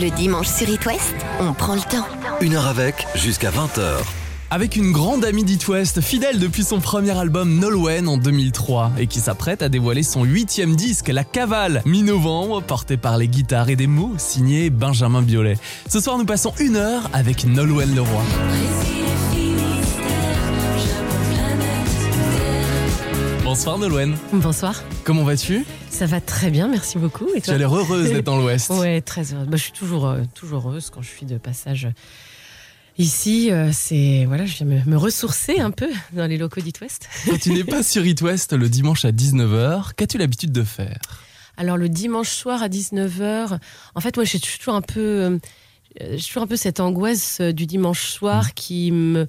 Le dimanche sur It West, on prend le temps. Une heure avec, jusqu'à 20h. Avec une grande amie d'It West, fidèle depuis son premier album Nolwenn en 2003 et qui s'apprête à dévoiler son huitième disque, La Cavale, mi-novembre, porté par les guitares et des mots signés Benjamin Biolay. Ce soir, nous passons une heure avec Nolwenn Leroy. Bonsoir Nolwenn, Bonsoir. comment vas-tu? Ça va très bien, merci beaucoup. Et Tu toi? as l'air heureuse d'être dans l'Ouest. Ouais, très heureuse. Bah, je suis toujours, euh, toujours heureuse quand je suis de passage ici. euh, c'est voilà, je viens me, me ressourcer un peu dans les locaux d'It West. Quand tu n'es pas sur It West le dimanche à 19h, qu'as-tu l'habitude de faire? Alors le dimanche soir à 19h, en fait, moi j'ai toujours un peu, euh, j'ai toujours un peu cette angoisse euh, du dimanche soir Mmh. qui me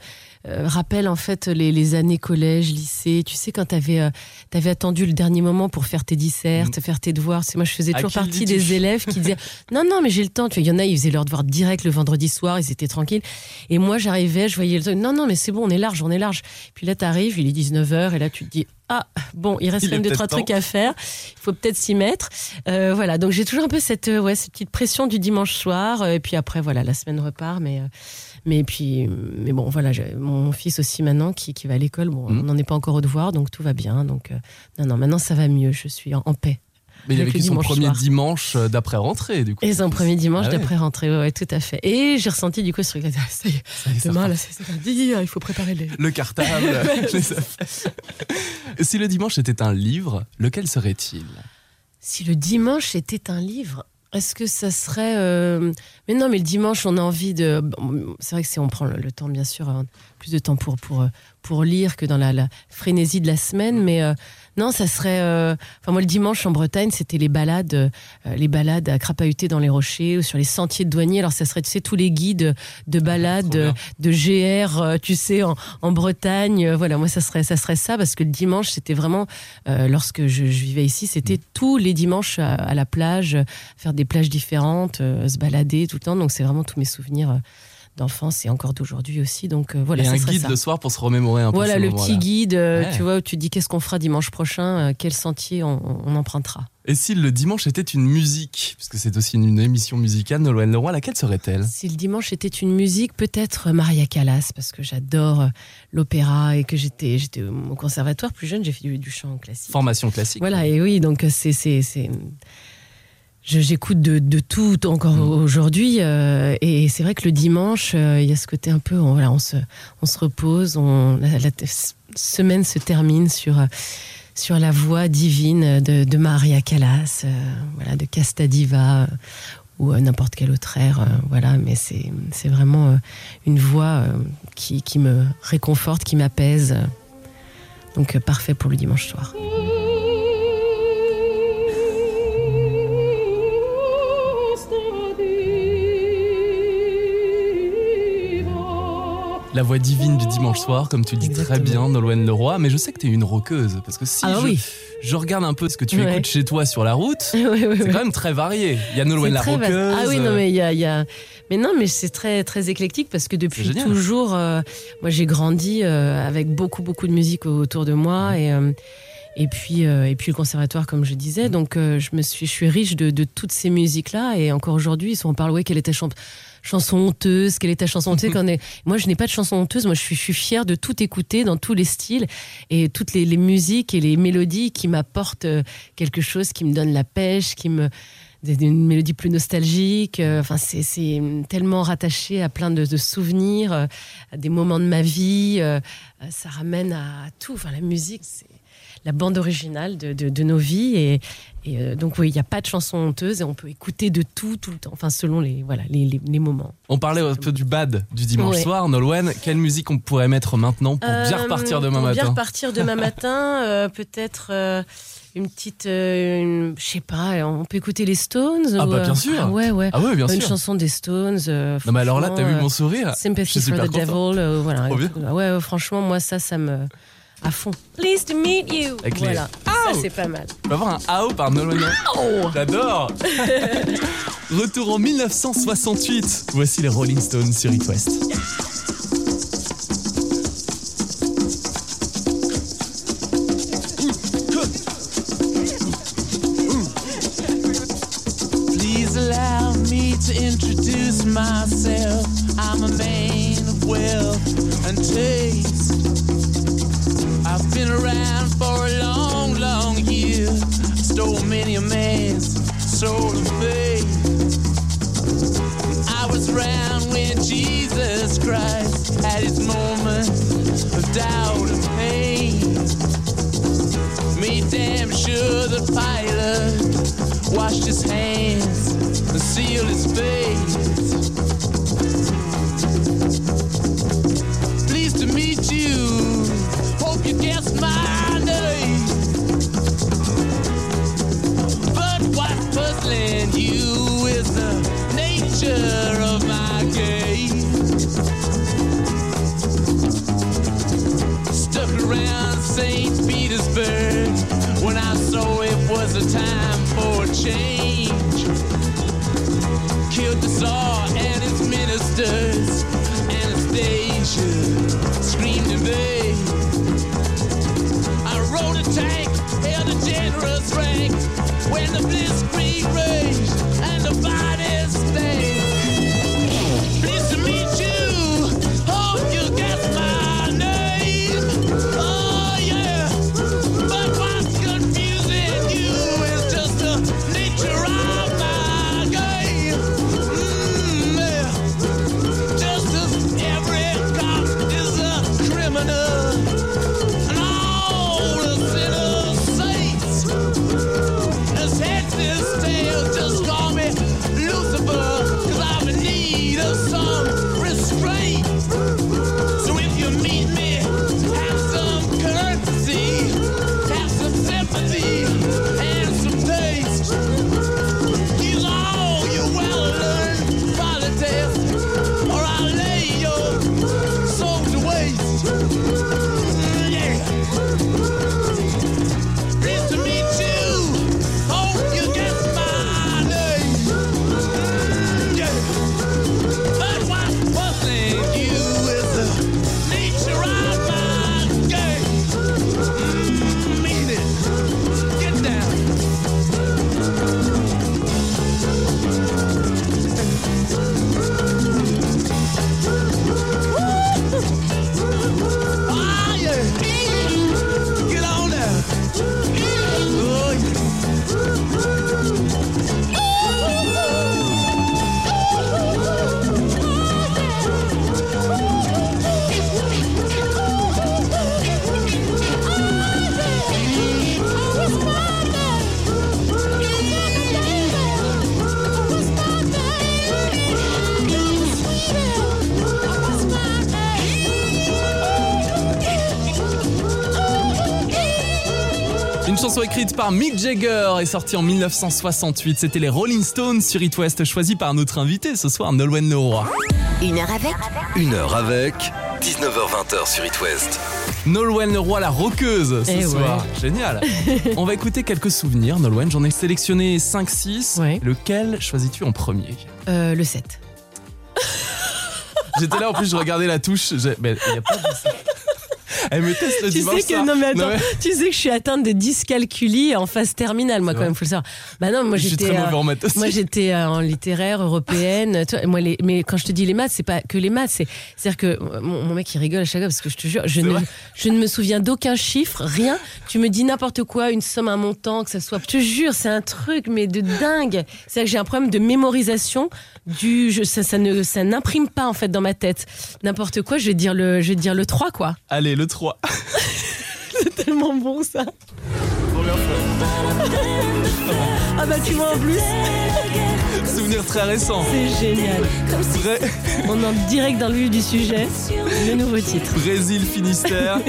euh, rappelle en fait les, les années collège, lycée. Tu sais quand t'avais euh, t'avais attendu le dernier moment pour faire tes dissertes, faire tes devoirs. C'est moi je faisais toujours partie des élèves qui disaient non non mais j'ai le temps. Tu vois, il y en a ils faisaient leurs devoirs direct le vendredi soir, ils étaient tranquilles. Et moi j'arrivais, je voyais le truc. Non non mais c'est bon, on est large, on est large. Puis là t'arrives, il est 19h et là tu te dis ah bon, il reste Il quand est même deux trois temps. trucs à faire. Il faut peut-être s'y mettre. Euh, voilà, donc j'ai toujours un peu cette, euh, ouais, cette petite pression du dimanche soir. euh, et puis après, voilà, la semaine repart. Mais, euh, mais puis, mais bon, voilà, mon fils aussi maintenant qui, qui va à l'école. Bon, Mhm. on n'en est pas encore au devoir, donc tout va bien. Donc, euh, non, non, maintenant ça va mieux. Je suis en, en paix. Mais il a Avec le vécu son premier soir. dimanche euh, d'après-rentrée, du coup? Et un premier dimanche Ah ouais. d'après rentrée, ouais, ouais, tout à fait. Et j'ai ressenti du coup ce truc. ah, Ça y est, Ça y est, demain, c'est lundi, il faut préparer les. Le cartable, les. Si le dimanche était un livre, lequel serait-il? Si le dimanche était un livre, est-ce que ça serait euh, Mais non, mais le dimanche, on a envie de. bon, C'est vrai que si on prend le, temps, bien sûr, avoir plus de temps pour pour euh, pour lire que dans la, la frénésie de la semaine, mais euh, non, ça serait. euh, Enfin, moi, le dimanche en Bretagne, c'était les balades, euh, les balades à crapahuter dans les rochers ou sur les sentiers de douanier. Alors, ça serait, tu sais, tous les guides de balades, Trop bien. de GR, euh, tu sais, en, en Bretagne. Euh, Voilà, moi, ça serait, ça serait ça parce que le dimanche, c'était vraiment, euh, lorsque je, je vivais ici, c'était Mm. tous les dimanches à, à la plage, euh, faire des plages différentes, euh, se balader tout le temps. Donc, c'est vraiment tous mes souvenirs euh, d'enfance et encore d'aujourd'hui aussi. Donc, euh, voilà, Et ça un guide ça. le soir pour se remémorer un peu Voilà le petit guide, euh, Ouais. tu vois, où tu dis qu'est-ce qu'on fera dimanche prochain, euh, quel sentier on, on empruntera. Et si le dimanche était une musique, puisque c'est aussi une, une émission musicale, Nolwenn Leroy, laquelle serait-elle? Si le dimanche était une musique, peut-être Maria Callas, parce que j'adore euh, l'opéra et que j'étais j'étais au conservatoire plus jeune, j'ai fait du, du chant classique. Formation classique. Voilà, et oui, donc c'est. J'écoute de, de tout encore Mm. aujourd'hui. euh, et c'est vrai que le dimanche, euh, il y a ce côté un peu. On, voilà, on, se, on se repose, on, la, la semaine se termine sur, euh, sur la voix divine de, de Maria Callas, euh, voilà, de Casta Diva. euh, ou euh, n'importe quel autre air, euh, voilà, mais c'est c'est vraiment une voix euh, qui, qui me réconforte, qui m'apaise. donc parfait pour le dimanche soir. La voix divine du dimanche soir, comme tu le dis très bien, Nolwenn Leroy. Mais je sais que tu es une roqueuse, parce que si Ah je, oui. je regarde un peu ce que tu Ouais. écoutes chez toi sur la route, Oui, oui, c'est quand même très varié. Il y a Nolwenn la très vaste. roqueuse. Ah oui, non, mais il y a, il y a- Mais non, mais c'est très, très éclectique parce que depuis toujours, euh, moi j'ai grandi euh, avec beaucoup, beaucoup de musique autour de moi et. euh, et puis, euh, et puis le conservatoire, comme je disais. Donc, euh, je, me suis, je suis riche de, de toutes ces musiques-là. Et encore aujourd'hui, si on parle, ouais, quelle est ta chan- chanson honteuse Quelle est ta chanson honteuse Quand on est... Moi, je n'ai pas de chanson honteuse. Moi, je suis, je suis fière de tout écouter dans tous les styles et toutes les, les musiques et les mélodies qui m'apportent euh, quelque chose, qui me donne la pêche, qui me une mélodie plus nostalgique. euh, Enfin, c'est tellement rattaché à plein de, de souvenirs, euh, à des moments de ma vie. ça ramène à tout. Enfin, la musique, c'est la bande originale de, de- de nos vies. Et, et, euh, donc, oui, il n'y a pas de chanson honteuse et on peut écouter de tout, tout le temps. Enfin, selon les, voilà, les, les- les moments. On parlait un peu du bad du dimanche Ouais. soir, Nolwenn. Quelle musique on pourrait mettre maintenant pour bien Euh, repartir demain pour matin Bien repartir demain matin, euh, peut-être. une petite, je sais pas, on peut écouter les Stones Ah ou, bah, bien sûr. ah ouais, ouais. Ah oui, bien une sûr. chanson des Stones. euh, Non, mais alors là, t'as vu mon sourire Sympathy for the content. Devil, euh, voilà. Trop bien. Ouais, ouais, franchement, moi, ça, ça me. À fond. Pleased to meet you. Avec les- voilà. Ça, c'est pas mal. On va avoir un AO par Nolwenn. J'adore Retour en 1968. Voici les Rolling Stones sur It West. Please allow me to introduce myself. I'm a man of wealth and taste. Been around for a long, long year. Stole many a man's soul of faith. I was around when Jesus Christ had his moment of doubt and pain. Made damn sure the pilot washed his hands and sealed his face. Pleased to meet you. What's you is the nature of my game. Stuck around St. Petersburg when I saw it was a time for change. Killed the Tsar and his ministers. Anastasia screamed in vain. I rode a tank, held a generous rank when the blitzkrieg écrite par Mick Jagger et sortie en 1968. C'était les Rolling Stones sur It West, choisi par notre invité ce soir, Nolwenn Leroy. Une heure avec Une heure avec 19h20 sur It West. Nolwenn Leroy, la roqueuse, ce Eh soir. Génial. On va écouter quelques souvenirs, Nolwenn. J'en ai sélectionné 5-6. Ouais. Lequel choisis-tu en premier? Euh, le 7. J'étais là, en plus, je regardais la touche. il y a pas de... Elle me teste le Tu dimanche sais que soir. non mais attends, Non, mais tu sais que je suis atteinte de dyscalculie en phase terminale moi quand vrai même faut le savoir. Bah non moi j'étais euh, moi j'étais euh, en littéraire européenne. Tu vois, moi les mais quand je te dis les maths c'est pas que les maths c'est c'est à dire que mon, mon mec il rigole à chaque fois parce que je te jure je ne je ne me souviens d'aucun chiffre rien. Tu me dis n'importe quoi une somme un montant que ça soit. Je te jure c'est un truc mais de dingue. C'est à dire que j'ai un problème de mémorisation du je, ça ça ne ça n'imprime pas en fait dans ma tête n'importe quoi je vais dire le je vais dire le 3 quoi. Allez, le 3. C'est tellement bon ça. Ah bah tu vois en plus, Souvenir très récent. c'est génial. Vrai. On entre direct dans le vif du sujet. Le nouveau titre. Brésil Finistère.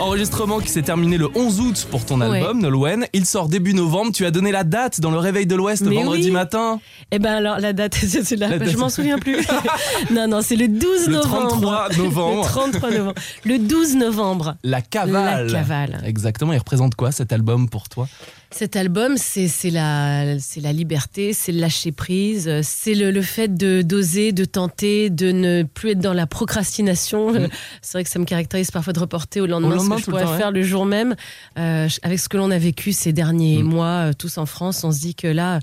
Enregistrement qui s'est terminé le 11 août pour ton Ouais. album, Nolwenn. Il sort début novembre. Tu as donné la date dans le réveil de l'Ouest vendredi oui. matin. Eh ben alors la date, c'est c'est là, La date. je m'en souviens plus. non non, c'est le 12 Le novembre. 33 novembre. Le 33 novembre. Le 12 novembre. La cavale. La cavale. Exactement. Il représente quoi cet album pour toi? Cet album, c'est la, la liberté, c'est le lâcher prise, c'est le, le fait de d'oser, de tenter, de ne plus être dans la procrastination. Mm. C'est vrai que ça me caractérise parfois de reporter au lendemain, lendemain, ce que je pourrais temps, faire le jour même. Euh, avec ce que l'on a vécu ces derniers Mm. mois, euh, tous en France, on se dit que là,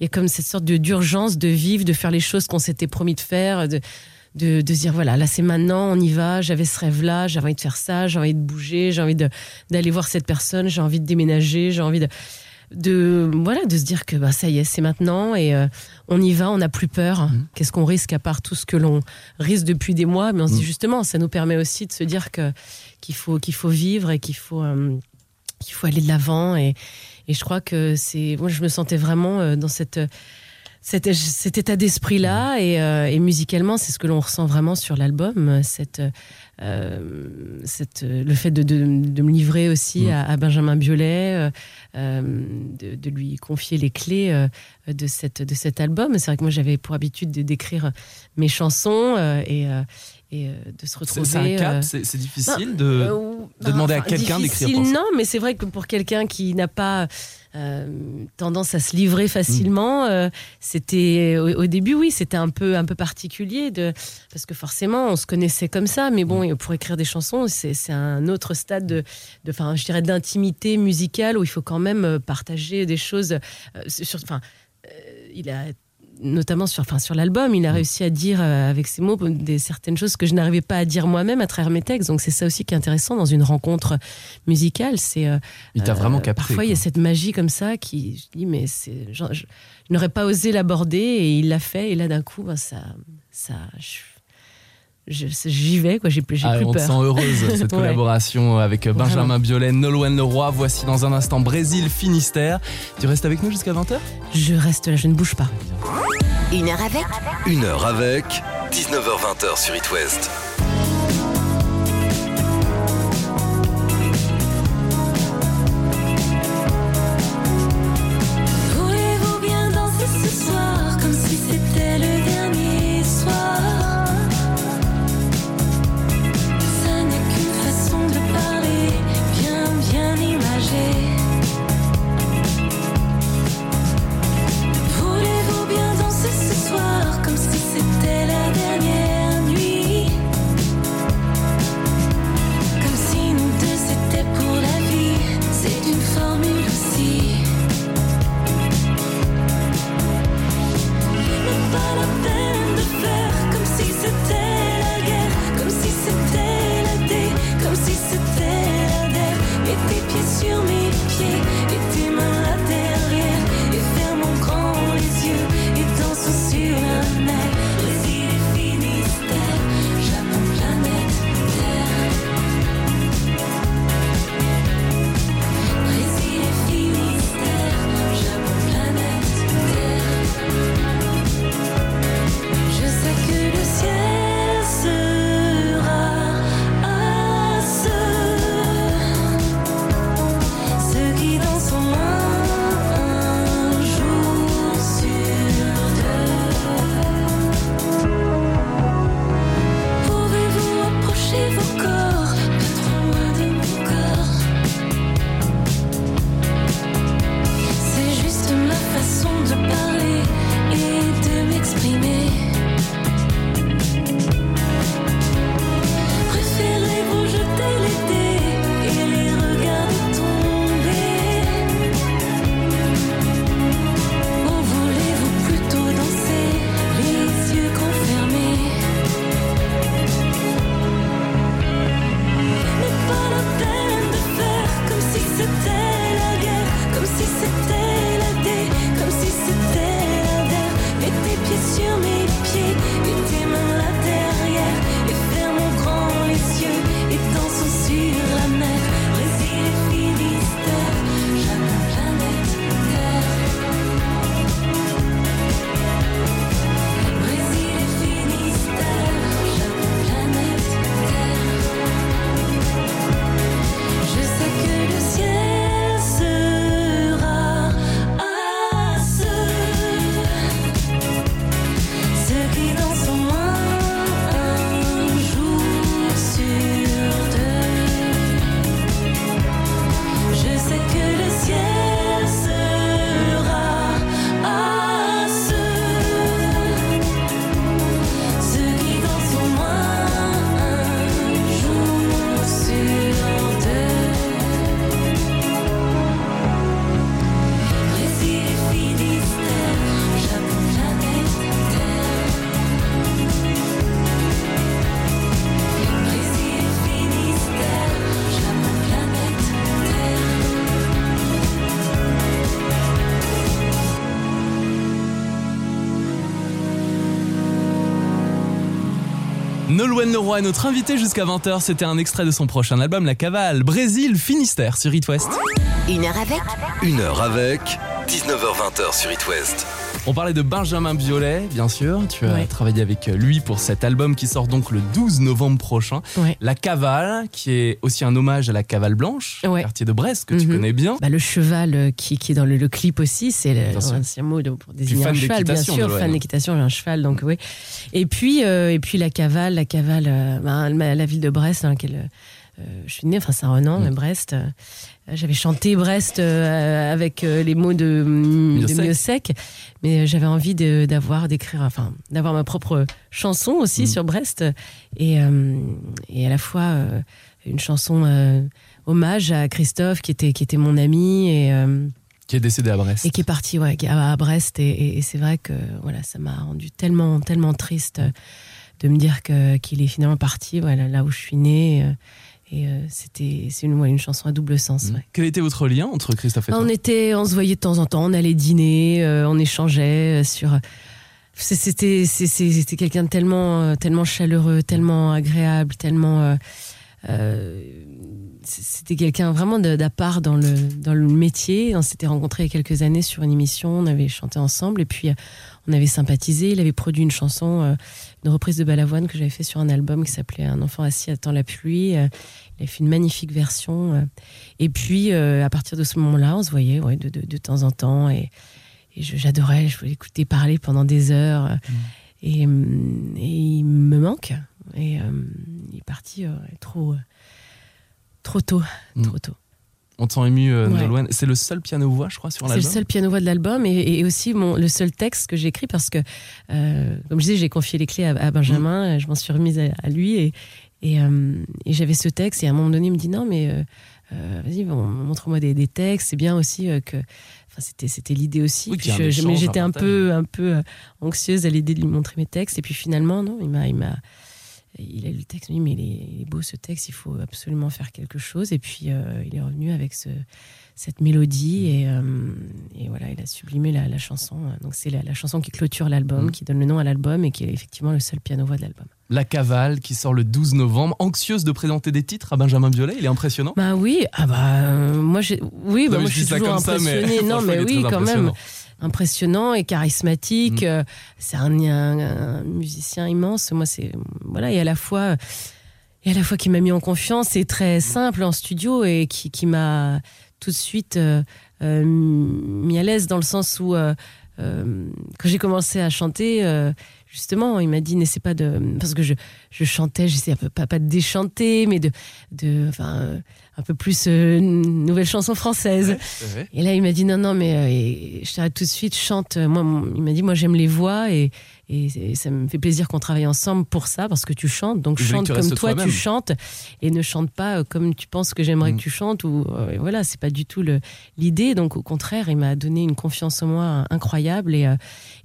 il y a comme cette sorte de d'urgence de vivre, de faire les choses qu'on s'était promis de faire, de, de, de se dire voilà, là c'est maintenant, on y va, j'avais ce rêve-là, j'avais envie de faire ça, j'ai envie de bouger, j'ai envie d'aller voir cette personne, j'ai envie de déménager, j'ai envie de, de voilà de se dire que bah, ça y est, c'est maintenant et euh, on y va, on n'a plus peur. Mhm. Qu'est-ce qu'on risque à part tout ce que l'on risque depuis des mois? Mais on se dit Mhm. justement, ça nous permet aussi de se dire qu'il faut qu'il faut vivre et qu'il faut euh, qu'il faut aller de l'avant et, et je crois que c'est moi je me sentais vraiment euh, dans cette cet, cet état d'esprit là et, euh, et musicalement c'est ce que l'on ressent vraiment sur l'album cette euh, cette le fait de, de, de me livrer aussi Mm. à, à Benjamin Biolay euh, de, de lui confier les clés de cette de cet album c'est vrai que moi j'avais pour habitude de d'écrire mes chansons et et de se retrouver c'est un cap, euh, c'est difficile de. demander à quelqu'un d'écrire. Non, mais c'est vrai que pour quelqu'un qui n'a pas euh, tendance à se livrer facilement, Mm. euh, c'était au, au début, oui, c'était un peu un peu particulier de parce que forcément on se connaissait comme ça, mais Mm. bon, pour écrire des chansons, c'est un autre stade de, de, enfin, je dirais d'intimité musicale où il faut quand même euh, partager des choses. sur, enfin, il a notamment sur, enfin, sur l'album, Mm. il a réussi à dire euh, avec ses mots des certaines choses que je n'arrivais pas à dire moi-même à travers mes textes. Donc c'est ça aussi qui est intéressant dans une rencontre musicale. C'est euh, Il t'a vraiment euh, capté. Parfois il y a cette magie comme ça qui, je dis mais c'est, je, je n'aurais pas osé l'aborder et il l'a fait et là d'un coup, ben, ça, ça, je- j'y vais quoi. J'ai plus, j'ai Ah, plus on te peur. sent heureuse cette Ouais. collaboration avec Benjamin Vraiment. Biolay, Nolwenn Leroy. Voici dans un instant Brésil Finistère. Tu restes avec nous jusqu'à 20h Je reste là, je ne bouge pas. Une heure avec? Une heure avec 19h20 sur It West. Nolwenn Leroy est notre invité jusqu'à 20h. C'était un extrait de son prochain album, La Cavale. Brésil, Finistère sur It West. Une heure avec Une heure avec 19h20 sur It West. On parlait de Benjamin Biolay, bien sûr. Tu as Ouais. travaillé avec lui pour cet album qui sort donc le 12 novembre prochain. Ouais. La Cavale, qui est aussi un hommage à la Cavale Blanche, Ouais. quartier de Brest que tu Mhm. connais bien. Bah, le cheval euh, qui, qui est dans le, le clip aussi, c'est le Bien sûr. ancien mot pour désigner un cheval, bien sûr, fan d'équitation, j'ai un cheval, donc oui. Et puis, euh, et puis la cavale, la cavale, euh, bah, la ville de Brest dans laquelle euh, je suis née, enfin Saint-Renan, Mm. mais Brest. euh, j'avais chanté Brest euh, avec euh, les mots de, de Miossec. Mais euh, j'avais envie d'avoir, d'écrire, enfin, d'avoir ma propre chanson aussi Mm. sur Brest, et, euh, et à la fois euh, une chanson euh, hommage à Christophe qui était, qui était mon ami et, euh, Qui est décédé à Brest. et qui est parti ouais, à, à Brest. Et, et- et c'est vrai que voilà, ça m'a rendu tellement, tellement triste euh, de me dire que- qu'il est finalement parti voilà, là où je suis née. Et euh, c'était c'est une, ouais, une chanson à double sens. ouais. Quel était votre lien entre Christophe et toi On était, on se voyait de temps en temps, on allait dîner, euh, on échangeait euh, sur. C'était, c'était quelqu'un de tellement, tellement chaleureux, tellement agréable, tellement. euh, c'était quelqu'un vraiment d'à part dans le, dans le métier. On s'était rencontrés il y a quelques années sur une émission, on avait chanté ensemble et puis on avait sympathisé. Il avait produit une chanson, une reprise de Balavoine que j'avais fait sur un album qui s'appelait Un enfant assis attend la pluie. Euh, il avait fait une magnifique version. euh, et puis, euh, à partir de ce moment-là, on se voyait ouais, de, de, de temps en temps. Et, j'adorais, je voulais écouter parler pendant des heures. Et, hum, et il me manque. Et euh, il est parti euh, trop, trop tôt. Mm. Trop tôt. On te sent ému, euh, Ouais. C'est le seul piano-voix, je crois, sur C'est le l'album. seul piano-voix de l'album et, et aussi mon, le seul texte que j'ai écrit parce que, euh, comme je disais, j'ai confié les clés à, à Benjamin, Mm. je m'en suis remise à, à lui et, et, euh, et j'avais ce texte et à un moment donné, il me dit non, mais euh, vas-y, bon, montre-moi des, des textes. C'est bien aussi que. Enfin, c'était, c'était l'idée aussi. Oui, je- je- mais j'étais un peu, un peu anxieuse à l'idée de lui montrer mes textes. Et puis finalement, non, il m'a. Il m'a il a lu le texte, il m'a dit, mais il est, beau ce texte, il faut absolument faire quelque chose. Et puis euh, il est revenu avec ce, cette mélodie et, euh, et voilà, il a sublimé la, la chanson. Donc c'est la, la chanson qui clôture l'album, Mm. qui donne le nom à l'album et qui est effectivement le seul piano-voix de l'album. La Cavale, qui sort le 12 novembre. Anxieuse de présenter des titres à Benjamin Biolay. Il est impressionnant. Bah oui, ah bah euh, moi j'ai oui, bah moi je je suis toujours mais impressionnée. non mais oui, quand même impressionnant. et charismatique. Mm. euh, c'est un, un- un musicien immense. Moi c'est voilà et à la fois et à la fois qui m'a mis en confiance, c'est très simple en studio et qui, qui m'a tout de suite euh, euh, mis à l'aise dans le sens où euh, quand j'ai commencé à chanter, justement, il m'a dit n'essaie pas de parce que je, je chantais, j'essayais pas, pas de déchanter, mais de de enfin un peu plus euh, nouvelle chanson française. Et là, il m'a dit non, non, mais euh, et je t'arrête tout de suite, chante. Moi, mon- il m'a dit, moi, j'aime les voix et, et, et ça me fait plaisir qu'on travaille ensemble pour ça, parce que tu chantes. Donc, chante comme toi, tu chantes et ne chante pas euh, comme tu penses que j'aimerais Mm. que tu chantes. Ou euh, voilà, c'est pas du tout l'idée. Donc, au contraire, il m'a donné une confiance en moi incroyable. Et, euh,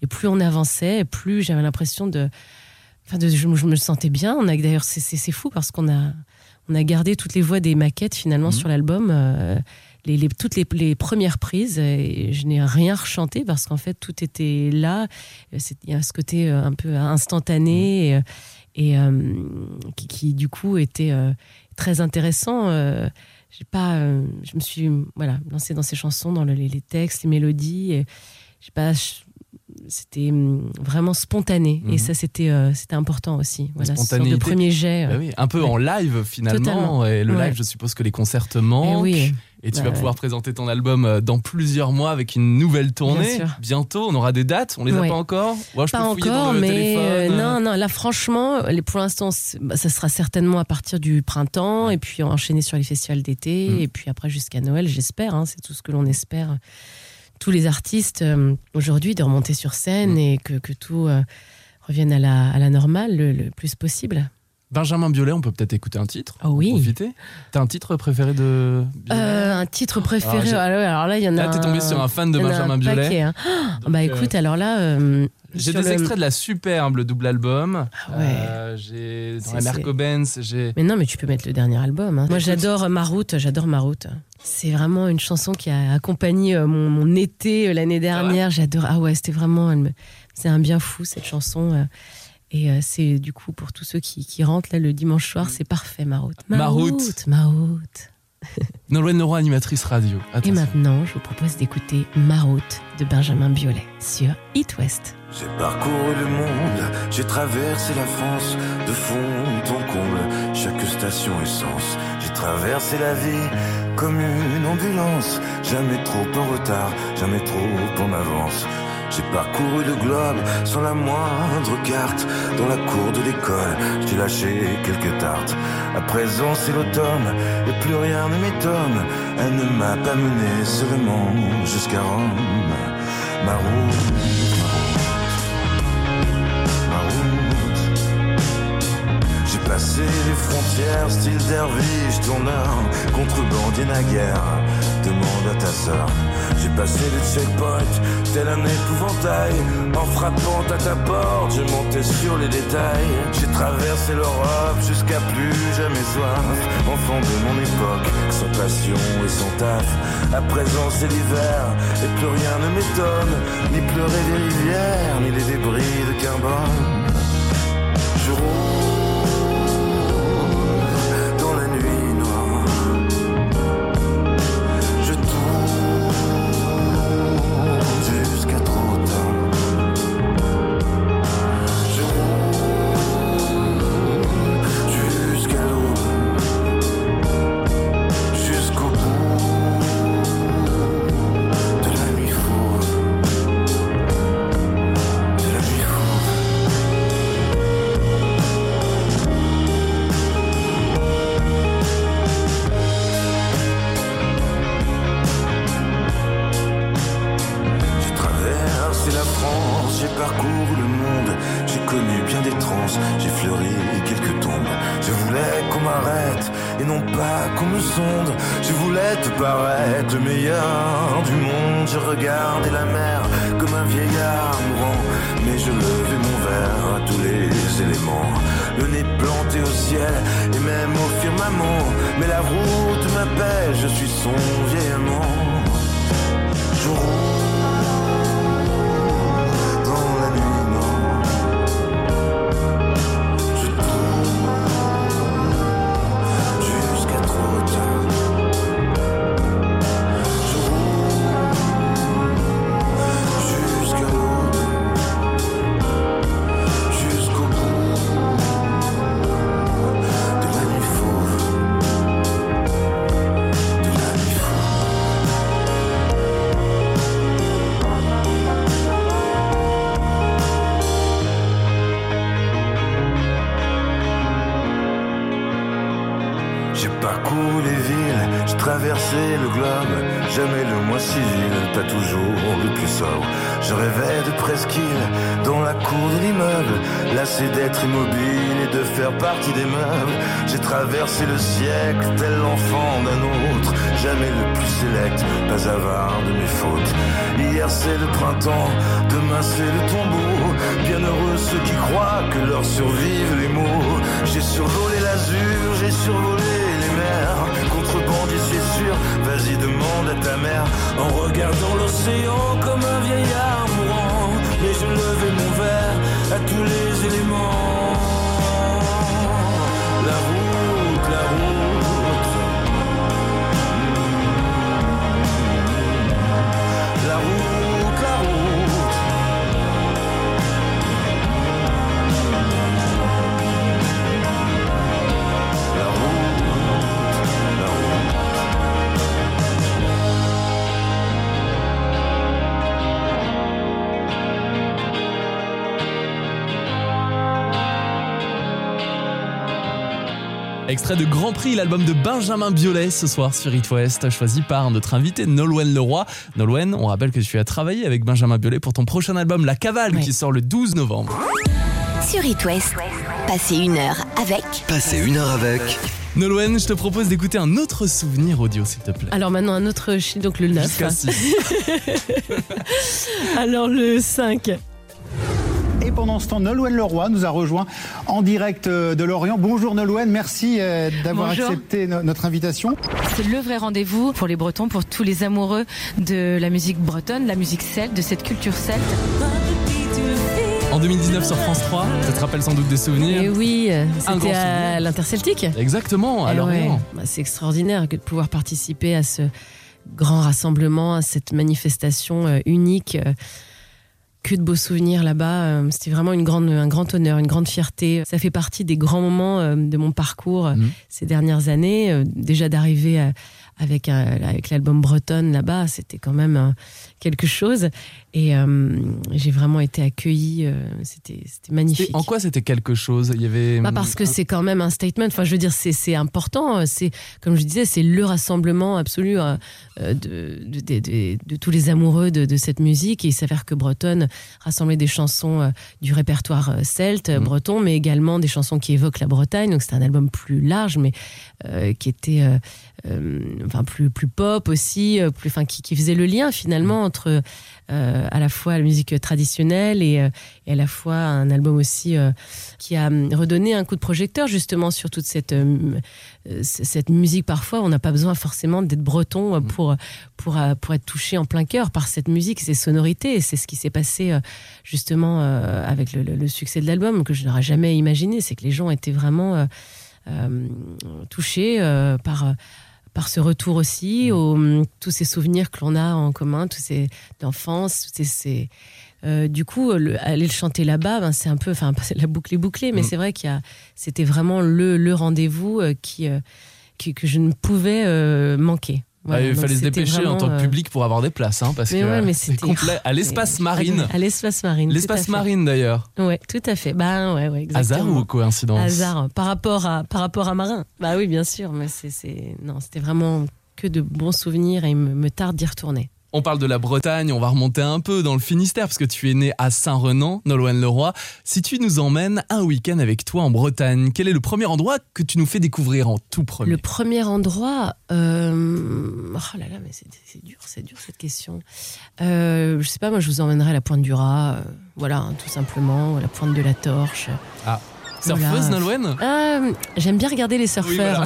et plus on avançait, plus j'avais l'impression de. Enfin, de, je, me- je me sentais bien. On a d'ailleurs, c'est fou parce qu'on a, on a gardé toutes les voix des maquettes finalement Mhm. sur l'album. euh, les, les- toutes les, les premières prises, et je n'ai rien rechanté parce qu'en fait tout était là. Il y a ce côté euh, un peu instantané et, euh, et, euh, qui, qui, du coup était euh, très intéressant. J'ai pas, je me suis voilà lancée dans ces chansons, dans le- les, textes, les mélodies. Et, j'ai pas, je- c'était hum, vraiment spontané Mhm. et ça c'était euh, c'était important aussi. Voilà, spontanéité. premier jet. Bah oui, un peu Ouais. en live finalement. Totalement. Et le Ouais. live, je suppose que les concerts te Et manquent. oui. Et tu Bah vas ouais. pouvoir présenter ton album euh, dans plusieurs mois avec une nouvelle tournée. sûr. Bientôt, on aura des dates. On les a pas encore? Je Pas peux fouiller dans encore, le mais euh, non, non. Là, franchement, pour l'instant, bah, ça sera certainement à partir du printemps, et puis enchaîner sur les festivals d'été, Mm. et puis après jusqu'à Noël, j'espère. hein, c'est tout ce que l'on espère. Tous les artistes euh, aujourd'hui de remonter sur scène Mm. et que, que tout euh, revienne à la, à la normale le, le plus possible. Benjamin Biolay, on peut peut-être écouter un titre. Ah oui. Profiter. T'as un titre préféré de Euh, un titre préféré. Alors, j'ai- Alors, là, il y en a. Là, t'es tombé sur un fan de Benjamin Biolay. hein. Donc, bah euh, écoute, alors là. euh, J'ai des le- extraits de la superbe le double album. Ah ouais. Euh, j'ai dans C'est- la Cobenz, j'ai Mais non, mais tu peux mettre le dernier album. hein. Moi, j'adore Ma route, j'adore Ma route. C'est vraiment une chanson qui a accompagné euh, mon, mon été euh, l'année dernière. J'adore. Ah ouais, c'était vraiment. C'est un bien fou cette chanson. Et c'est du coup pour tous ceux qui, qui rentrent là le dimanche soir, c'est parfait, ma route. Ma route. ma route. Nolwenn Leroy, animatrice radio. Et maintenant, je vous propose d'écouter Ma route de Benjamin Biolay sur It West. J'ai parcouru le monde, j'ai traversé la France, de fond en comble, chaque station essence. J'ai traversé la vie comme une ambulance, jamais trop en retard, jamais trop en avance. J'ai parcouru le globe sans la moindre carte. Dans la cour de l'école, j'ai lâché quelques tartes. À présent, c'est l'automne et plus rien ne m'étonne. Elle ne m'a pas mené seulement jusqu'à Rome. Ma Passé les frontières, style derviche, tourneur, contrebandier naguère. Demande à ta sœur. J'ai passé les checkpoints, tel un épouvantail. En frappant à ta porte, je montais sur les détails. J'ai traversé l'Europe jusqu'à plus jamais soif. Enfant de mon époque, sans passion et sans taf. À présent c'est l'hiver, et plus rien ne m'étonne. Ni pleurer des rivières, ni les débris de carbone. Traversé le siècle, tel l'enfant d'un autre, jamais le plus sélect, pas avare de mes fautes. Hier c'est le printemps, demain c'est le tombeau. Bienheureux ceux qui croient que leur survivent les mots. J'ai survolé l'azur, j'ai survolé les mers. Contrebandier c'est sûr, vas-y demande à ta mère. En regardant l'océan comme un vieillard mourant. Mais je levais mon verre à tous les éléments. La Extrait de Grand Prix, l'album de Benjamin Biolay ce soir sur It West, choisi par notre invité Nolwenn Leroy. Nolwenn, on rappelle que tu as travaillé avec Benjamin Biolay pour ton prochain album La Cavale Oui. qui sort le 12 novembre. Sur It West, passez une heure avec Passez une heure avec Nolwenn, je te propose d'écouter un autre souvenir audio s'il te plaît. Alors maintenant, un autre donc le 9. Jusqu'à 6. Alors le 5. Et pendant ce temps, Nolwenn Leroy nous a rejoint en direct euh, de Lorient. Bonjour Nolwenn, merci euh, d'avoir accepté no- notre invitation. C'est le vrai rendez-vous pour les Bretons, pour tous les amoureux de la musique bretonne, la musique celte, de cette culture celte. En 2019 sur France 3. Ça te rappelle sans doute des souvenirs? Et oui, euh, c'était à l'Interceltique. Exactement, Eh alors ouais, bah, c'est extraordinaire que de pouvoir participer à ce grand rassemblement, à cette manifestation unique. Que de beaux souvenirs là-bas. euh, C'était vraiment une grande, un grand honneur, une grande fierté. Ça fait partie des grands moments euh, de mon parcours euh, Mhm. ces dernières années. Déjà d'arriver avec, l'album Bretonne là-bas, c'était quand même quelque chose. Et euh, j'ai vraiment été accueillie. C'était magnifique. En quoi c'était quelque chose? Il y avait. Bah parce que c'est quand même un statement. Enfin, je veux dire, c'est important. C'est comme je disais, c'est le rassemblement absolu de, de, de- de- de tous les amoureux de, de cette musique. Et il s'avère que Bretonne rassemblait des chansons euh, du répertoire euh, celte, euh, Mhm. breton, mais également des chansons qui évoquent la Bretagne. Donc c'était un album plus large, mais euh, qui était euh, euh, enfin plus plus pop aussi, plus enfin qui, qui faisait le lien finalement entre euh, à la fois la musique traditionnelle et, et à la fois un album aussi qui a hum, redonné un coup de projecteur justement sur toute cette c- cette musique parfois on n'a pas besoin forcément d'être breton euh, pour pour euh, pour être touché en plein cœur par cette musique ces sonorités. C'est ce qui s'est passé euh, justement euh, avec le, le- le succès de l'album que je n'aurais jamais imaginé. C'est que les gens étaient vraiment euh, euh, touchés euh, par euh, par ce retour aussi, aux, tous ces souvenirs que l'on a en commun, tous ces d'enfance, tous ces, ces- euh, du coup, le- aller le chanter là-bas, ben, c'est un peu, enfin, la boucle est bouclée, mais Mm. c'est vrai qu'il y a, c'était vraiment le, le rendez-vous euh, qui, euh, qui- que je ne pouvais manquer. Ah, il fallait se dépêcher en tant que public pour avoir des places, hein, parce mais que ouais, mais c'est c'était- complet. À l'espace marine. À l'espace marine. L'espace marine d'ailleurs. Ouais, tout à fait. Bah ouais, ouais, Hasard exactement. ou coïncidence Hasard par rapport à par rapport à Marin. Bah oui, bien sûr, mais c'est c'est non, c'était vraiment que de bons souvenirs et il me, me tarde d'y retourner. On parle de la Bretagne, on va remonter un peu dans le Finistère, parce que tu es né à Saint-Renan, Nolwenn-le-Roi. Si tu nous emmènes un week-end avec toi en Bretagne, quel est le premier endroit que tu nous fais découvrir en tout premier? Le premier endroit, euh, oh là là, mais c'est dur, c'est dur cette question. Euh, je sais pas, moi je vous emmènerai à la Pointe du Raz, euh, voilà, hein, tout simplement, à la Pointe de la Torche. Surfeuse, Voilà. Nolwenn J'aime bien regarder les surfeurs. Oui, voilà.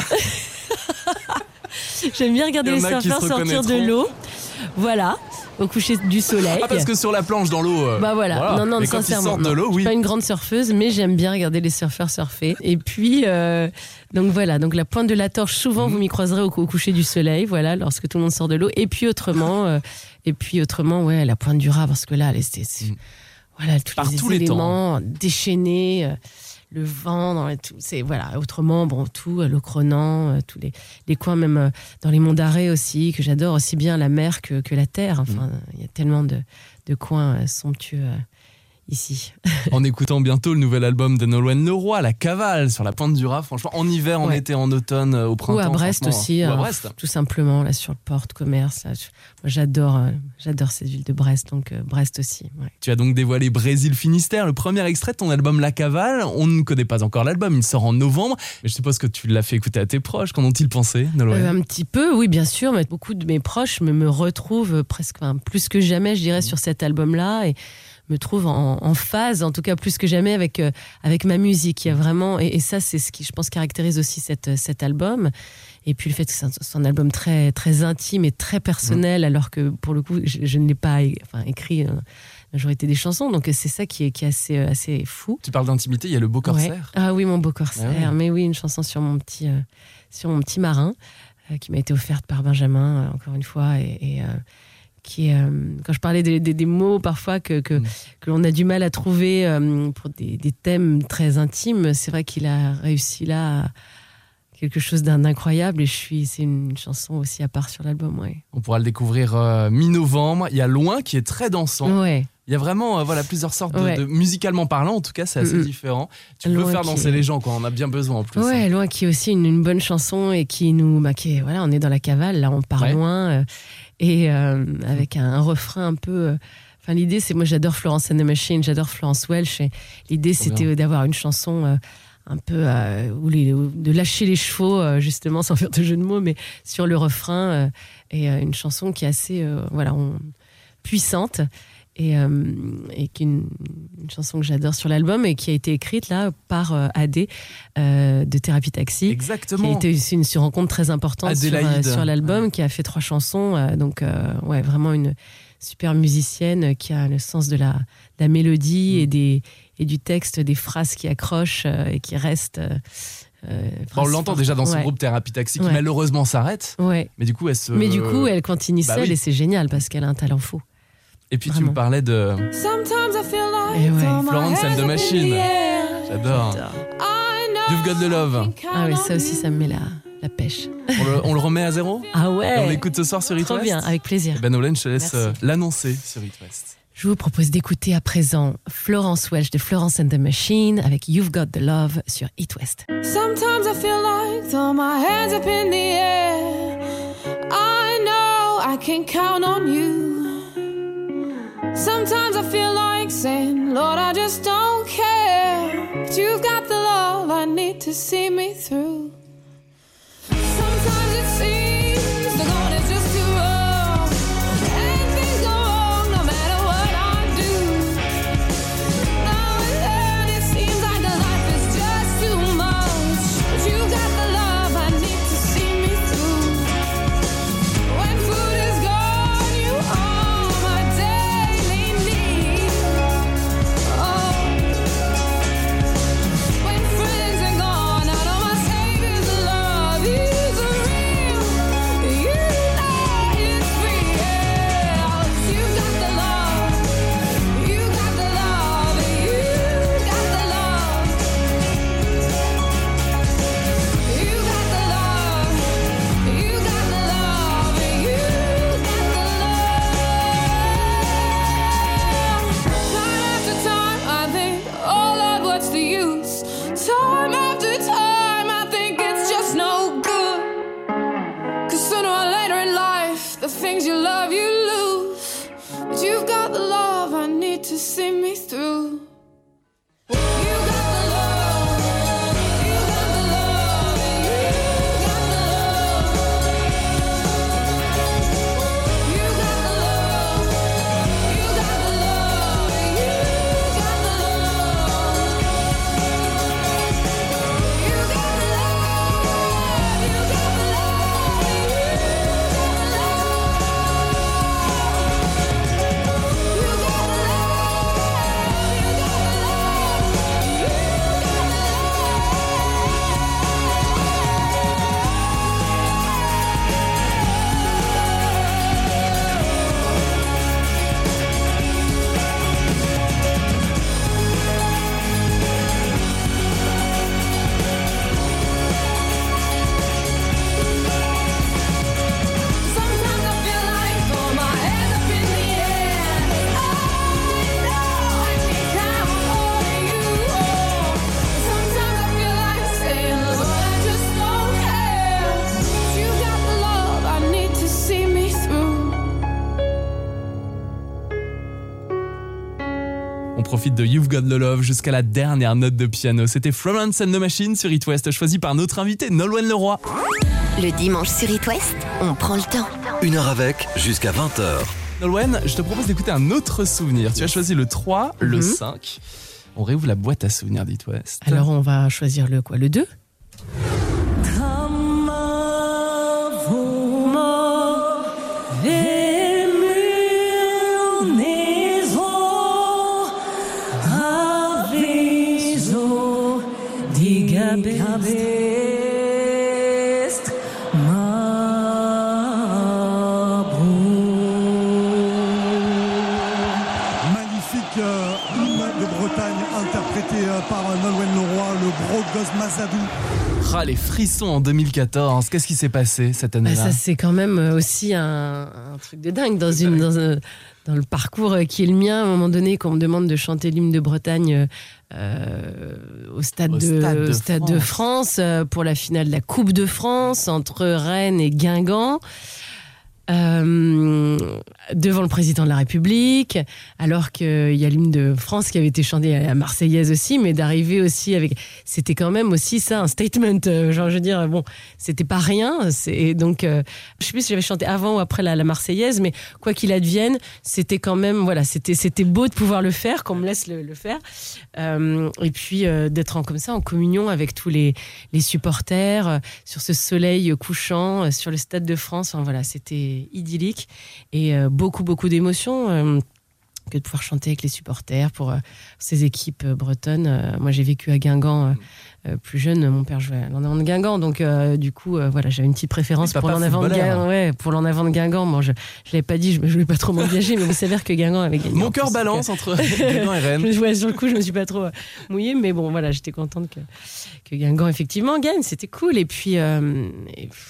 J'aime bien regarder les surfeurs sortir de l'eau. Voilà, au coucher du soleil. Ah, parce que sur la planche dans l'eau. euh, Bah voilà, non, non, Mais sincèrement. de l'eau, Je suis oui. pas une grande surfeuse, mais j'aime bien regarder les surfeurs surfer. Et puis, euh, donc voilà, donc la pointe de la torche, souvent Mhm. vous m'y croiserez au, au coucher du soleil, voilà, lorsque tout le monde sort de l'eau. Et puis autrement, euh, et puis autrement, ouais, la pointe du rat, parce que là, c'est, Mhm. voilà, tous Par les tous les éléments déchaînés. Le vent, dans tout, c'est voilà. Autrement, bon, tout, euh, le Cronan, euh, tous les, les coins, même euh, dans les monts d'Arrée aussi, que j'adore aussi bien la mer que, que la terre. Enfin, il y a tellement de, de coins somptueux ici. En écoutant bientôt le nouvel album de Nolwenn Leroy, La Cavale, sur la pointe du Raz. Franchement, en hiver, en Ouais. été, en automne, euh, au printemps. Ou à Brest aussi. Ou à hein, Brest. Tout simplement, là, sur le port de commerce. là. Je- moi, j'adore, euh, j'adore cette ville de Brest, donc euh, Brest aussi. ouais. Tu as donc dévoilé Brésil Finistère, le premier extrait de ton album La Cavale. On ne connaît pas encore l'album, il sort en novembre. Mais je suppose que tu l'as fait écouter à tes proches. Qu'en ont-ils pensé, Nolwenn un petit peu, oui, bien sûr, mais beaucoup de mes proches me, me retrouvent presque, enfin, plus que jamais, je Mmh. dirais, sur cet album-là et me trouvent en, en phase, en tout cas plus que jamais, avec, euh, avec ma musique. Il y a vraiment, et, et ça, c'est ce qui, je pense, caractérise aussi cette, cet album. Et puis le fait que c'est un, un album très, très intime et très personnel, alors que pour le coup, je, je ne l'ai pas enfin, écrit euh, la majorité des chansons. Donc c'est ça qui est, qui est assez, euh, assez fou. Tu parles d'intimité, il y a le beau corsaire. Ouais. Ah oui, mon beau corsaire. Ah ouais. Mais oui, une chanson sur mon petit, euh, sur mon petit marin euh, qui m'a été offerte par Benjamin, euh, encore une fois, et, et, euh, qui est, euh, quand je parlais des, des- des mots parfois que, que, Mm. que l'on a du mal à trouver euh, pour des, des thèmes très intimes, c'est vrai qu'il a réussi là à quelque chose d'incroyable et je suis, c'est une chanson aussi à part sur l'album, ouais. On pourra le découvrir euh, mi-novembre. Il y a Loin qui est très dansant. Ouais. Il y a vraiment euh, voilà, plusieurs sortes de, Ouais. de- musicalement parlant, en tout cas, c'est assez différent. Tu peux Loin faire qui danser les gens, quoi. On a bien besoin en plus. hein. Ouais, loin qui est aussi une, une bonne chanson et qui nous, bah, qui est- voilà, on est dans la cavale, là, on part loin euh, et euh, avec un, refrain un peu. euh, Enfin, l'idée, c'est moi, j'adore Florence and the Machine, j'adore Florence Welch et l'idée, c'était bien. d'avoir une chanson. euh, un peu euh, où les, où- de lâcher les chevaux euh, justement sans faire de jeu de mots mais sur le refrain euh, et euh, une chanson qui est assez euh, voilà on- puissante et, euh, et qui est une, une chanson que j'adore sur l'album et qui a été écrite là par euh, AD euh, de Thérapie Taxi qui a Exactement. été aussi une sur- rencontre très importante sur, euh, Adélaïde. sur l'album, qui a fait trois chansons. euh, donc, ouais, vraiment une, super musicienne qui a le sens de la, de la mélodie Mm. et, des, et du texte, des phrases qui accrochent et qui restent. euh, on l'entend déjà dans son Ouais. groupe Thérapie Taxi qui Ouais. malheureusement s'arrête. Ouais. Mais du coup, elle se. Mais du coup, elle continue bah seule oui. et c'est génial parce qu'elle a un talent fou. Et puis tu me parlais de Sometimes I feel like Et ouais. throw my Florence and the Machine. J'adore. I know You've got the love. Ah oui, on ça aussi, ça me met la, la pêche. On le, on le remet à zéro Ah Et On ouais l'écoute ce soir sur It Trop West bien, avec plaisir. Eh Ben Nolan, je te laisse euh, l'annoncer sur It West. Je vous propose d'écouter à présent Florence Welch de Florence and the Machine avec You've Got the Love sur It West. Sometimes I feel like throw my hands up in the air. I know I can count on you. Sometimes I feel like saying, Lord, I just don't care. But you've got the love I need to see me through. Sometimes profite de You've Got the Love jusqu'à la dernière note de piano. C'était Florence and the Machine sur It West, choisi par notre invité Nolwenn Leroy. Le dimanche sur It West, on prend le temps. Une heure avec, jusqu'à 20h. Nolwenn, je te propose d'écouter un autre souvenir. Tu as choisi le 3, le Mhm. 5. On réouvre la boîte à souvenirs d'It West. Alors on va choisir le quoi? Le 2 Ah, les frissons en 2014. Qu'est-ce qui s'est passé cette Bah, année-là ça c'est quand même euh, aussi un, un truc de dingue dans une dans, un- dans le parcours euh, qui est le mien. À un moment donné, qu'on me demande de chanter l'hymne de Bretagne euh, euh, au stade Au de, Stade de Stade de France. France euh, pour la finale de la Coupe de France entre Rennes et Guingamp. Euh, devant le président de la République, alors qu'il y a l'hymne de France qui avait été chanté à la Marseillaise aussi, mais d'arriver aussi avec, c'était quand même aussi ça un statement, euh, genre je veux dire bon, c'était pas rien, c'est donc euh, je sais plus si j'avais chanté avant ou après la, la Marseillaise, mais quoi qu'il advienne, c'était quand même voilà, c'était beau de pouvoir le faire, qu'on me laisse le, faire, Euh, et puis d'être comme ça en communion avec tous les les supporters sur ce soleil couchant sur le stade de France, enfin, voilà, c'était c'était idyllique et euh, beaucoup, beaucoup d'émotions. euh, que de pouvoir chanter avec les supporters pour euh, ces équipes euh, bretonnes. Euh, moi, j'ai vécu à Guingamp euh, euh, plus jeune. Mon père jouait à l'en avant de Guingamp, donc euh, du coup, euh, voilà, j'avais une petite préférence pour l'en avant de. Guingamp. Ouais, pour l'en avant de Guingamp. Bon, je, je l'avais pas dit, je ne voulais pas trop m'engager, mais vous savez que Guingamp avait gagné. Mon cœur balance euh, entre Guingamp et Rennes. ouais, sur le coup, je me suis pas trop euh, mouillée, mais bon, voilà, j'étais contente que, que Guingamp effectivement gagne. C'était cool. Et puis, euh,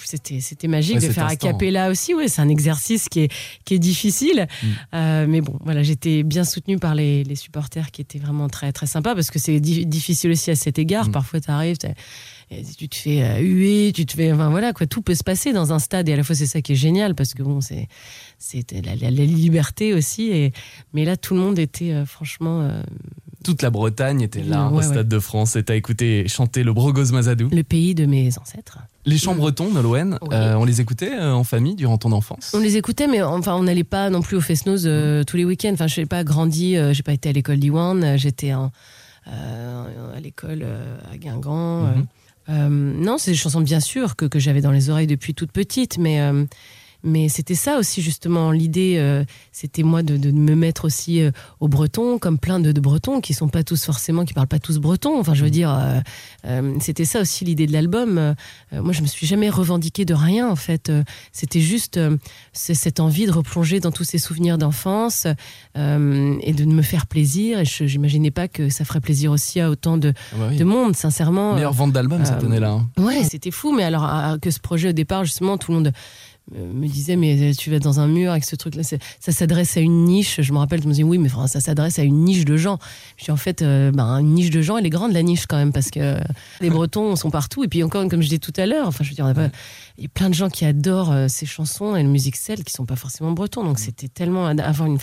c'était, c'était magique Ouais, de faire a cappella aussi. Ouais, c'est un exercice qui est, qui est difficile. Mm. Euh, mais bon, voilà, j'étais bien soutenue par les, les supporters qui étaient vraiment très, très sympas parce que c'est di- difficile aussi à cet égard. Mm. Parfois, tu arrives, tu te fais euh, huer, tu te fais. Enfin, voilà, quoi. Tout peut se passer dans un stade et à la fois, c'est ça qui est génial parce que bon, c'est, c'est la, la- la liberté aussi. Et, mais là, tout le monde était euh, franchement. euh, Toute la Bretagne était là Ouais, au Stade ouais. de France et t'as écouté chanter le Brogos Mazadou. le pays de mes ancêtres. Les chants bretons, Nolwenn, Oui. euh, on les écoutait en famille durant ton enfance? On les écoutait, mais enfin, on n'allait pas non plus au Fest-Noz euh, tous les week-ends. Enfin, je n'ai pas grandi, euh, j'ai pas été à l'école d'Iwan, j'étais en, à l'école euh, à Guingamp. euh. Mhm. Euh, non, c'est des chansons bien sûr que, que j'avais dans les oreilles depuis toute petite, mais, euh, mais c'était ça aussi justement l'idée. euh, c'était moi de, de me mettre aussi euh, au breton, comme plein de, de bretons qui sont pas tous forcément, qui parlent pas tous breton. Enfin, je veux dire, euh, c'était ça aussi l'idée de l'album. Moi, je me suis jamais revendiquée de rien en fait. C'était juste cette envie de replonger dans tous ces souvenirs d'enfance et de me faire plaisir. Et je n'imaginais pas que ça ferait plaisir aussi à autant de, Ah bah oui. de monde, sincèrement. Meilleure vente d'album, cette année-là. hein. Ouais, c'était fou. Mais alors que ce projet au départ, justement, tout le monde me disait mais tu vas dans un mur avec ce truc là ça s'adresse à une niche. Je me rappelle je me disais oui mais enfin, ça s'adresse à une niche de gens. Je dis en fait euh, ben, une niche de gens elle est grande la niche quand même parce que euh, les bretons sont partout. Et puis encore comme je disais tout à l'heure enfin je veux dire il y a plein de gens qui adorent euh, ces chansons et la musique celte qui sont pas forcément bretons. Donc c'était tellement avoir une,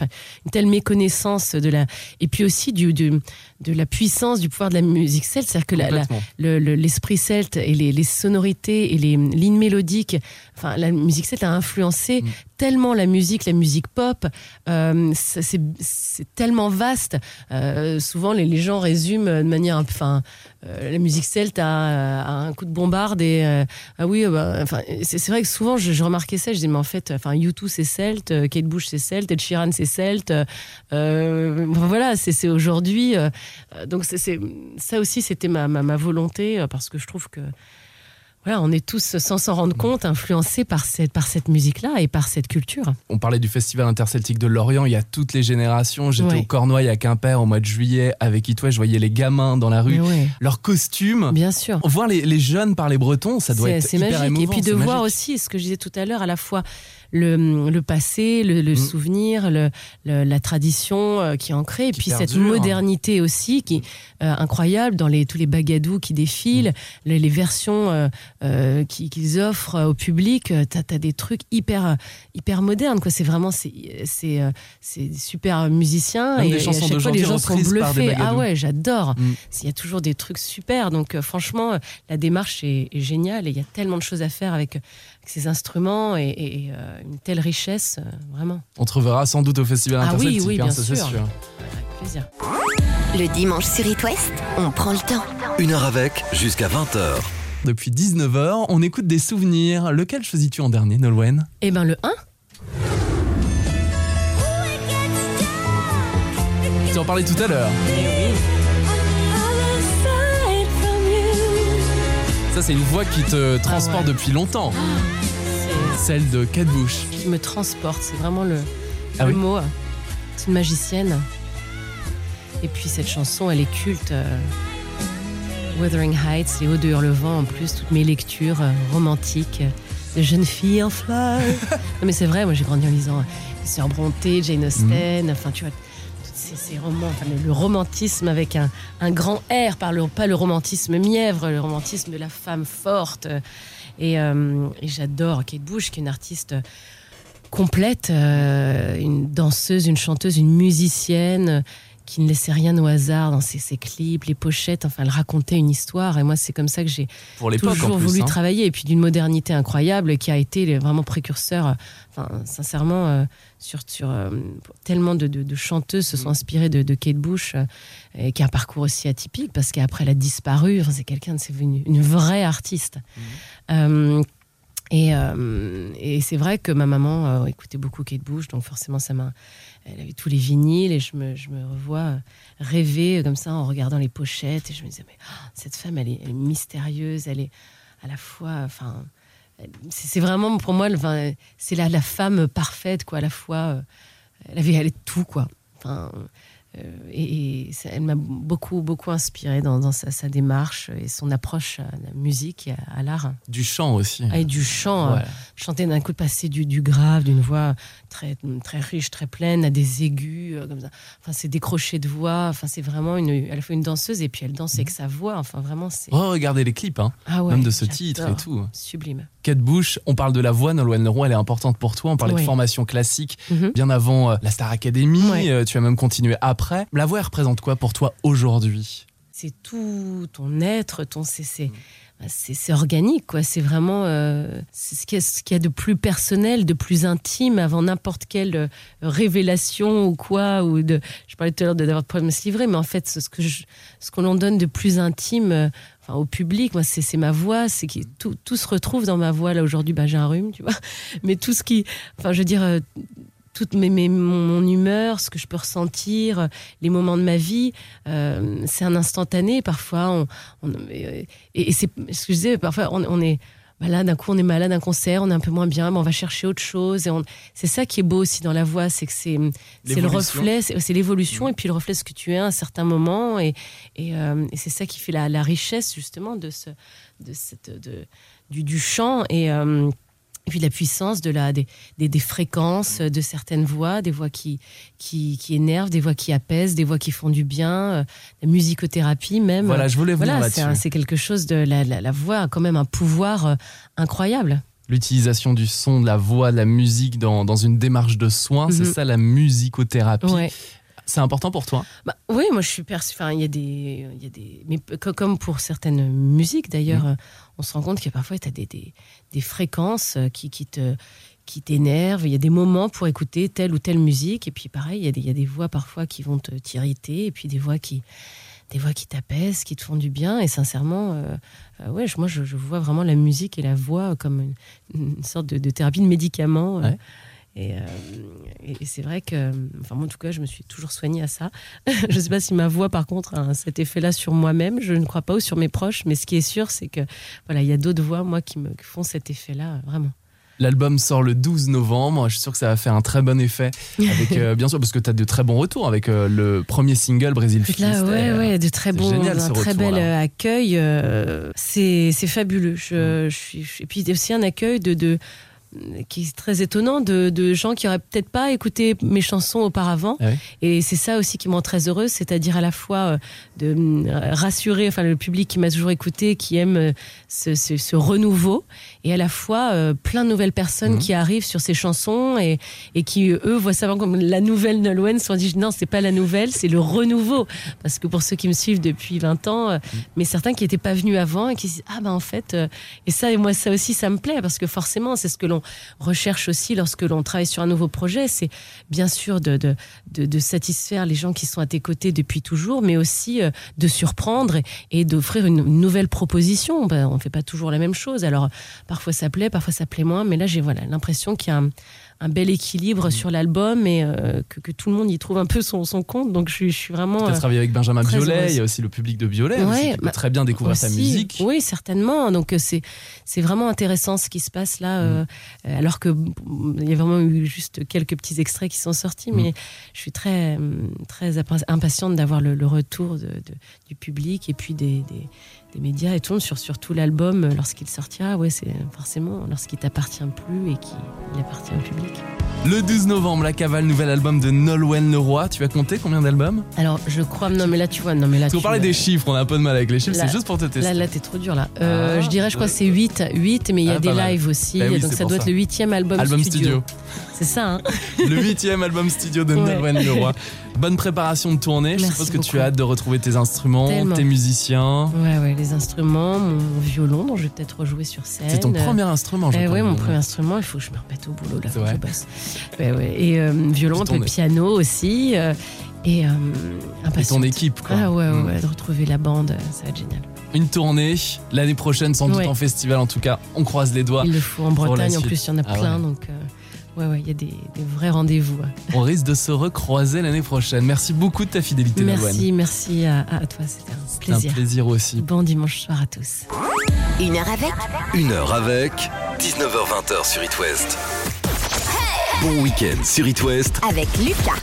telle méconnaissance de la et puis aussi du, du- de la puissance du pouvoir de la musique celte c'est-à-dire que le- le- l'esprit celte et les, les sonorités et les lignes mélodiques. Enfin, la musique celte a influencé Mm. tellement la musique, la musique pop. Euh, c'est, tellement vaste. Euh, souvent, les, les gens résument de manière, enfin, euh, la musique celte a, a un coup de bombarde et euh, ah oui, euh, bah, enfin, c'est, vrai que souvent je, je remarquais ça. Je disais mais en fait, enfin, U2 c'est celte, Kate Bush c'est celte, Ed Sheeran c'est celte. Voilà, c'est, aujourd'hui. donc c'est, ça aussi, c'était ma, ma, ma volonté parce que je trouve que voilà, on est tous, sans s'en rendre compte, influencés par cette, par cette musique-là et par cette culture. On parlait du Festival interceltique de Lorient, il y a toutes les générations. J'étais au Cornouailles à Quimper au mois de juillet avec It West, je voyais les gamins dans la rue, leurs costumes. bien sûr. Voir les, les jeunes parler breton, ça doit être hyper magique. émouvant. et puis de voir magique. aussi ce que je disais tout à l'heure, à la fois le, le passé, le, le Mm. souvenir, le, la tradition euh, qui est ancrée, et puis cette perdure. modernité aussi qui est euh, incroyable dans les, tous les bagadous qui défilent, Mm. les, les versions euh, qui- qu'ils offrent au public. T'as as des trucs hyper hyper modernes. quoi. C'est vraiment c'est super musiciens Même et, des et à chansons chaque fois les gens sont bluffés. Ah ouais, j'adore. Mm. Il y a toujours des trucs super. Donc, franchement, la démarche est, est géniale et il y a tellement de choses à faire avec, avec ces instruments et, et, euh, une telle richesse, euh, vraiment. On te reverra sans doute au Festival Ah oui, interceltique, oui, hein, bien ça, c'est sûr. sûr. Avec plaisir. Le dimanche sur It West, on prend le temps. Une heure avec, jusqu'à 20h. Depuis 19h, on écoute des souvenirs. Lequel choisis-tu en dernier, Nolwenn? Eh ben, le 1, Tu en parlais tout à l'heure. Ça, c'est une voix qui te transporte Ah ouais. depuis longtemps. Celle de Kate Bush. qui me transporte. C'est vraiment le, Ah le oui mot. C'est une magicienne. Et puis, cette chanson, elle est culte. euh, Wuthering Heights, Les Hauts de Hurlevent, en plus, toutes mes lectures euh, romantiques de jeunes filles en fleurs. non, mais c'est vrai, moi j'ai grandi en lisant euh, les Sœurs Brontë, Jane Austen, enfin tu vois, tous ces, ces romans, enfin, le, le romantisme avec un, un grand R, par le, pas le romantisme mièvre, le romantisme de la femme forte. euh, Et, euh, et j'adore Kate Bush, qui est une artiste complète, euh, une danseuse, une chanteuse, une musicienne qui ne laissait rien au hasard dans ses, ses clips, les pochettes. Enfin, elle racontait une histoire. Et moi, c'est comme ça que j'ai toujours plus. voulu hein. travailler. Et puis d'une modernité incroyable qui a été vraiment précurseur. euh, Enfin, sincèrement, euh, sur, sur euh, tellement de, de- de chanteuses Mm. se sont inspirées de, de Kate Bush, euh, et qui a un parcours aussi atypique parce qu'après elle a disparu. Enfin, c'est quelqu'un, c'est une, une vraie artiste. Mm. Euh, Et, c'est vrai que ma maman euh, écoutait beaucoup Kate Bush, donc forcément, ça m'a. Elle avait tous les vinyles et je me, je me revois rêver comme ça en regardant les pochettes. Et je me disais, mais oh, cette femme, elle est, mystérieuse, elle est à la fois. Enfin, c'est vraiment pour moi, c'est la, la femme parfaite, quoi, à la fois. euh, elle avait elle est tout, quoi. Enfin, et, et ça- elle m'a beaucoup, beaucoup inspirée dans, dans sa, sa démarche et son approche à la musique et à, à l'art. Du chant aussi. Ah, et du chant, Ouais. euh, chanter d'un coup de passer du, du grave, d'une voix très, très riche, très pleine, à des aigus, euh, comme ça. Enfin, c'est des crochets de voix. Enfin, c'est vraiment une, elle fait une danseuse et puis elle danse avec sa voix. Enfin, vraiment, c'est Oh, regardez les clips, hein. Ah ouais, même de ce titre et tout. sublime. Kate Bush, on parle de la voix, Nolwenn Leroy, elle est importante pour toi. On parlait de formation classique Mhm. bien avant euh, la Star Academy. Euh, tu as même continué après. La voix, elle représente quoi pour toi aujourd'hui? C'est tout ton être, ton bah, c'est c'est organique quoi. C'est vraiment euh, ce qu'il y, qu'il y a de plus personnel, de plus intime avant n'importe quelle euh, révélation ou quoi ou. Je parlais tout à l'heure d'avoir de problème à se livrer, mais en fait ce que ce qu'on l'on donne de plus intime. euh, Enfin, au public, moi, c'est c'est ma voix, c'est qui tout, tout se retrouve dans ma voix. Là aujourd'hui, bah, j'ai un rhume, tu vois. Mais tout ce qui, enfin, je veux dire, euh, toute mes, mes- mon, mon humeur, ce que je peux ressentir, les moments de ma vie, euh, c'est un instantané. Parfois, on, on- et, et c'est ce que je disais. Parfois, on, on est bah là, d'un coup, on est malade d'un concert, on est un peu moins bien, mais on va chercher autre chose. Et on- c'est ça qui est beau aussi dans la voix, c'est que c'est c'est le reflet, c'est l'évolution, et puis le reflet de ce que tu es à un certain moment. Et, et, euh, et c'est ça qui fait la, la richesse justement de ce, de cette, de, du, du chant. Et euh, et puis la puissance de la, des, des, des fréquences de certaines voix, des voix qui, qui, qui énervent, des voix qui apaisent, des voix qui font du bien, euh, la musicothérapie même. Voilà, je voulais venir Voilà, c'est quelque chose de. La, la, la voix a quand même un pouvoir euh, incroyable. L'utilisation du son, de la voix, de la musique dans, dans une démarche de soins, c'est Mhm. ça la musicothérapie. Ouais. C'est important pour toi? Bah, oui, moi je suis perçue. Enfin, il y a des, y a des, mais comme pour certaines musiques d'ailleurs, euh, on se rend compte que parfois tu as des, des, des fréquences euh, qui, qui te qui t'énervent. Il y a des moments pour écouter telle ou telle musique, et puis pareil, il y a des, il y a des voix parfois qui vont te t'irriter, et puis des voix qui des voix qui t'apaisent, qui te font du bien. Et sincèrement, euh, euh, ouais, moi je, je vois vraiment la musique et la voix comme une, une sorte de, de thérapie de médicament. euh. Et, euh, et- c'est vrai que, enfin, moi, en tout cas, je me suis toujours soignée à ça. je ne sais pas si ma voix, par contre, a cet effet-là sur moi-même. Je ne crois pas ou sur mes proches, mais ce qui est sûr, c'est que voilà, il y a d'autres voix, moi, qui me qui font cet effet-là, vraiment. L'album sort le 12 novembre. Je suis sûr que ça va faire un très bon effet. Avec, euh, bien sûr, parce que tu as de très bons retours avec euh, le premier single Brésil Fils. Là, ouais, Euh, ouais, de très c'est bons, génial, un très bel accueil. c'est c'est fabuleux. Je, je suis, et puis aussi un accueil de, de qui est très étonnant de, de gens qui auraient peut-être pas écouté mes chansons auparavant. Ah oui. Et c'est ça aussi qui me rend très heureuse, c'est-à-dire à la fois euh, de rassurer, enfin le public qui m'a toujours écouté, qui aime euh, ce, ce- ce renouveau, et à la fois euh, plein de nouvelles personnes Mhm. qui arrivent sur ces chansons et, et qui eux voient ça comme la nouvelle Nolwenn, se sont dit non c'est pas la nouvelle, c'est le renouveau, parce que pour ceux qui me suivent depuis 20 ans, euh, mais certains qui n'étaient pas venus avant et qui se disent ah ben en fait euh, et ça et moi ça aussi ça me plaît parce que forcément c'est ce que l'on recherche aussi lorsque l'on travaille sur un nouveau projet, c'est bien sûr de, de, de, de satisfaire les gens qui sont à tes côtés depuis toujours, mais aussi euh, de surprendre et, et d'offrir une, une nouvelle proposition. Ben, on ne fait pas toujours la même chose. Alors parfois ça plaît, parfois ça plaît moins, mais là j'ai voilà, l'impression qu'il y a un, un bel équilibre sur l'album et euh, que, que tout le monde y trouve un peu son, son compte. Donc je, suis- je suis vraiment... Tu as euh, travaillé avec Benjamin Biolay, il y a aussi le public de Biolay aussi, qui peut bah, très bien découvrir aussi. musique. Oui, certainement. Donc euh, c'est c'est vraiment intéressant ce qui se passe là, Mm. euh, alors que mm, y a vraiment eu juste quelques petits extraits qui sont sortis, Mm. mais je suis très mm, très impa- impatiente d'avoir le, le retour de, de- du public et puis des, des, médias et tout sur sur tout l'album lorsqu'il sortira. Ouais, c'est forcément lorsqu'il t'appartient plus et qu'il appartient au public. Le 12 novembre, La Cavale, nouvel album de Nolwenn Leroy. Tu as compté combien d'albums? Alors je crois non mais là tu vois non mais là Parce qu'on parlait des chiffres, on a un peu de mal avec les chiffres, c'est juste pour te tester. Là, là t'es trop dur là. Euh, Ah, je dirais, je crois que c'est 8, 8 mais il y a Ah, des lives aussi. Bah oui, donc ça doit ça. être le huitième album, Album studio. studio. C'est ça, hein Le huitième album studio de Ouais. Nolwenn Leroy. Bonne préparation de tournée. Je Merci suppose que tu as hâte de retrouver tes instruments, Tellement. tes musiciens. Ouais, ouais, les instruments, mon violon dont je vais peut-être rejouer sur scène. C'est ton premier instrument, je crois. ouais, mon premier instrument, il faut que je me remette au boulot là, vrai. je bosse. Ouais, ouais. Et euh, violon, ton- puis piano aussi. euh, et euh, Et ton équipe, quoi. Ah ouais, ouais, Mm. ouais, de retrouver la bande, euh, ça va être génial. une tournée l'année prochaine, sans doute Ouais. en festival en tout cas. On croise les doigts. Il le faut en Bretagne, en plus il y en a Ah plein, ouais. donc euh, ouais, ouais, il y a des, des vrais rendez-vous. ouais. On risque de se recroiser l'année prochaine. Merci beaucoup de ta fidélité. Merci, merci à, à toi, c'était un C'était un plaisir. plaisir aussi. Bon dimanche soir à tous. Une heure avec Une heure avec 19h20 sur It West. Bon week-end sur It West avec Lucas.